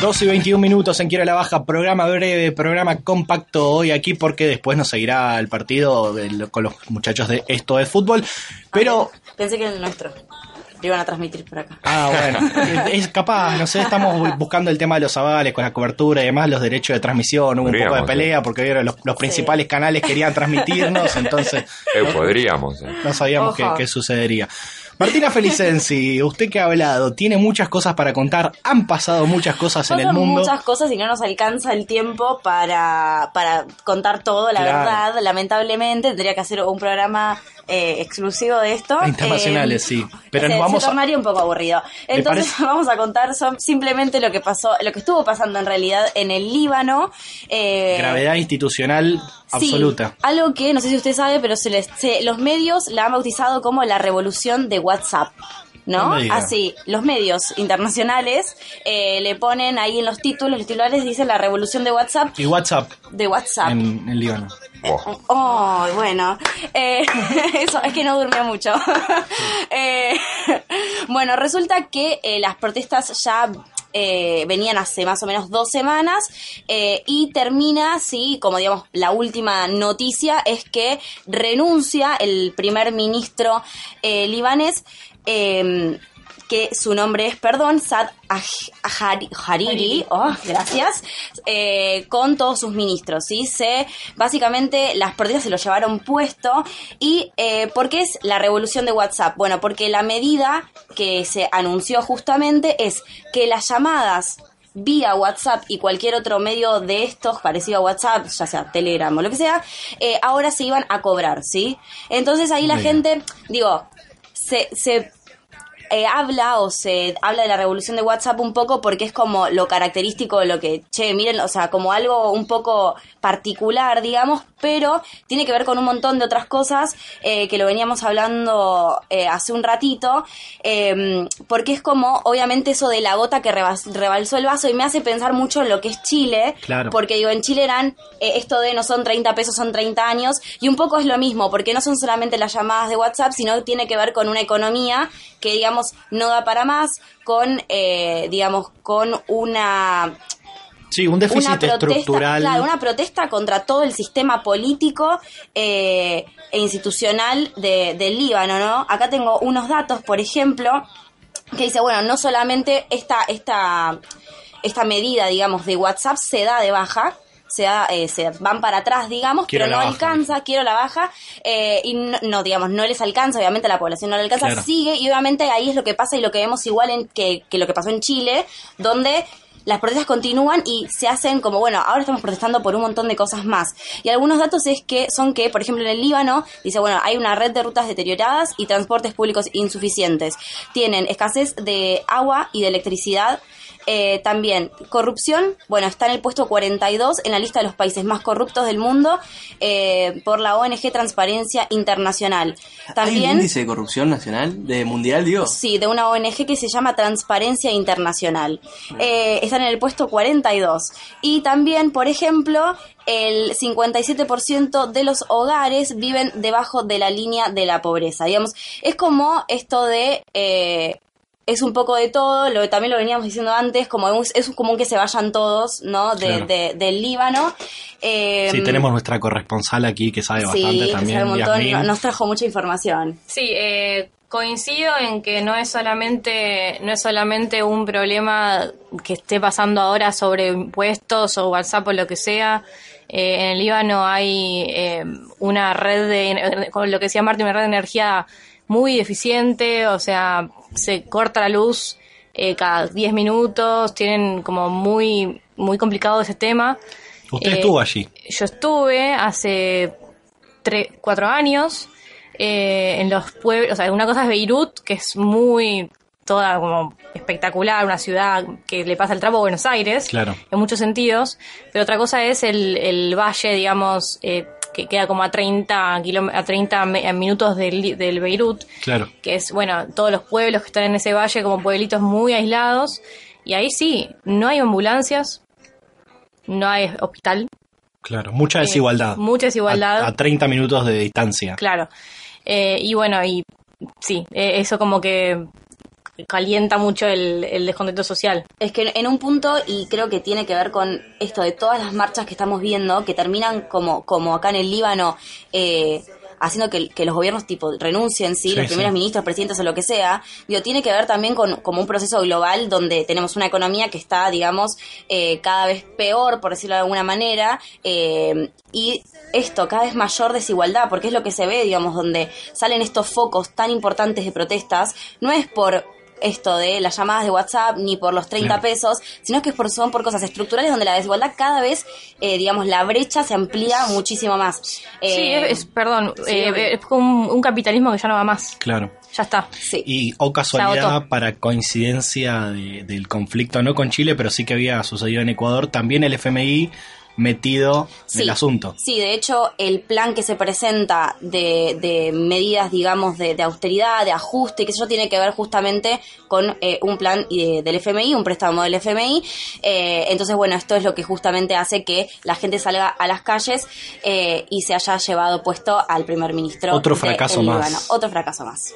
12 y 21 minutos en Quiero la Baja, programa breve, programa compacto hoy aquí porque después nos seguirá el partido del- con los muchachos de Esto es Fútbol. Pero, Pensé que era el nuestro. Lo iban a transmitir por acá. ah, bueno, es capaz, no sé, estamos bu- buscando el tema de los avales con la cobertura y demás, los derechos de transmisión, hubo un poco de pelea porque vieron, los, los principales canales querían transmitirnos, entonces Eh, podríamos. eh. no sabíamos qué, qué sucedería. Martina Felicensi, usted que ha hablado, tiene muchas cosas para contar, han pasado muchas cosas en el mundo. muchas cosas y no nos alcanza el tiempo para, para contar todo, la Claro. verdad. Lamentablemente tendría que hacer un programa eh, exclusivo de esto. Internacionales, Eh, sí. Pero se, nos vamos se a- tornaría un poco aburrido. Entonces vamos a contar son- simplemente lo que pasó, lo que estuvo pasando en realidad en el Líbano. eh, Gravedad institucional absoluta. Sí, algo que no sé si usted sabe, pero se les, se- los medios la han bautizado como la revolución de WhatsApp. No. Así, los medios internacionales eh, le ponen ahí en los títulos, los titulares dicen la revolución de WhatsApp, Y WhatsApp de WhatsApp. en, en Líbano. Oh, Oh, bueno, Eh, eso es que no durmió mucho. Eh, bueno, resulta que eh, las protestas ya eh, venían hace más o menos dos semanas eh, y termina, sí, como digamos, la última noticia es que renuncia el primer ministro eh, libanés. Que su nombre es, perdón, Sad Ahari- Hariri, oh, gracias, eh, con todos sus ministros, ¿sí? Se, básicamente las protestas se lo llevaron puesto y eh, ¿por qué es la revolución de WhatsApp? Bueno, porque la medida que se anunció justamente es que las llamadas vía WhatsApp y cualquier otro medio de estos parecido a WhatsApp, ya sea Telegram o lo que sea, eh, ahora se iban a cobrar, ¿sí? Entonces ahí la gente, digo, se, se eh, habla o se habla de la revolución de WhatsApp un poco porque es como lo característico, lo que, che, miren, o sea, como algo un poco particular, digamos, pero tiene que ver con un montón de otras cosas eh, que lo veníamos hablando eh, hace un ratito, eh, porque es como, obviamente, eso de la gota que rebas- rebalsó el vaso y me hace pensar mucho en lo que es Chile, Claro. porque digo, en Chile eran eh, esto de no son 30 pesos, son 30 años, y un poco es lo mismo, porque no son solamente las llamadas de WhatsApp, sino que tiene que ver con una economía que, digamos, no da para más, con, eh, digamos, con una Sí, un déficit una protesta, estructural. claro, una protesta contra todo el sistema político eh, e institucional de- del Líbano, ¿no? Acá tengo unos datos, por ejemplo, que dice, bueno, no solamente esta, esta, esta medida, digamos, de WhatsApp se da de baja, se, da, eh, se van para atrás, digamos, Quiero pero no baja. alcanza, quiero la baja, eh, y no, no, digamos, no les alcanza, obviamente a la población no le alcanza, Claro. sigue, y obviamente ahí es lo que pasa y lo que vemos igual en que, que lo que pasó en Chile, donde las protestas continúan y se hacen como, bueno, ahora estamos protestando por un montón de cosas más. Y algunos datos es que son que, por ejemplo, en el Líbano, dice, bueno, hay una red de rutas deterioradas y transportes públicos insuficientes. Tienen escasez de agua y de electricidad. Eh, también corrupción, bueno, está en el puesto 42 en la lista de los países más corruptos del mundo eh, por la ONG Transparencia Internacional. ¿Hay un También índice de corrupción nacional? ¿De mundial, digo? Sí, de una ONG que se llama Transparencia Internacional. Eh, están en el puesto 42. Y también, por ejemplo, el 57% de los hogares viven debajo de la línea de la pobreza. Digamos, es como esto de... es un poco de todo, lo, también lo veníamos diciendo antes, como es, es común que se vayan todos, ¿no? De, Claro. de- del Líbano. Eh, Sí, tenemos nuestra corresponsal aquí que sabe sí, bastante también. sabe un montón, Yasmín. nos trajo mucha información. Sí, eh, coincido en que no es solamente no es solamente un problema que esté pasando ahora sobre impuestos o WhatsApp o lo que sea. Eh, en el Líbano hay eh, una red de, con lo que decía Martín, una red de energía muy eficiente, o sea, se corta la luz eh, cada 10 minutos, tienen como muy, muy complicado ese tema. Usted Eh, estuvo allí. Yo estuve hace cuatro años eh, en los pueblos, o sea, una cosa es Beirut, que es muy toda como espectacular, una ciudad que le pasa el trapo a Buenos Aires, Claro. en muchos sentidos, pero otra cosa es el, el valle, digamos, eh, que queda como a 30, kilom- a 30 me- minutos del, del Beirut, Claro. que es, bueno, todos los pueblos que están en ese valle como pueblitos muy aislados, y ahí sí, no hay ambulancias, no hay hospital, Claro. Mucha desigualdad. Eh, mucha desigualdad. A, a 30 minutos de distancia. Claro. Eh, y bueno, y sí, eh, eso como que calienta mucho el, el descontento social. Es que en un punto, y creo que tiene que ver con esto de todas las marchas que estamos viendo, que terminan como, como acá en el Líbano, eh, haciendo que, que los gobiernos tipo renuncien, ¿sí? Sí, los primeros sí. ministros, presidentes o lo que sea, digo, tiene que ver también con como un proceso global donde tenemos una economía que está, digamos, eh, cada vez peor, por decirlo de alguna manera, eh, y esto, cada vez mayor desigualdad, porque es lo que se ve, digamos, donde salen estos focos tan importantes de protestas, no es por esto de las llamadas de WhatsApp ni por los 30 Claro. pesos, sino que es por, son por cosas estructurales donde la desigualdad cada vez, eh, digamos, la brecha se amplía muchísimo más. sí, Eh, es, es- perdón, sí, eh, es como un, un capitalismo que ya no va más. Claro. Ya está. sí. Y o casualidad para coincidencia de- del conflicto, no con Chile, pero sí que había sucedido en Ecuador, también el FMI metido en el asunto. Sí, de hecho, el plan que se presenta de, de medidas, digamos, de, de austeridad, de ajuste, que eso tiene que ver justamente con eh, un plan eh, del FMI, un préstamo del FMI. Eh, entonces, bueno, esto es lo que justamente hace que la gente salga a las calles eh, y se haya llevado puesto al primer ministro. Otro de fracaso más. Líbano. Otro fracaso más.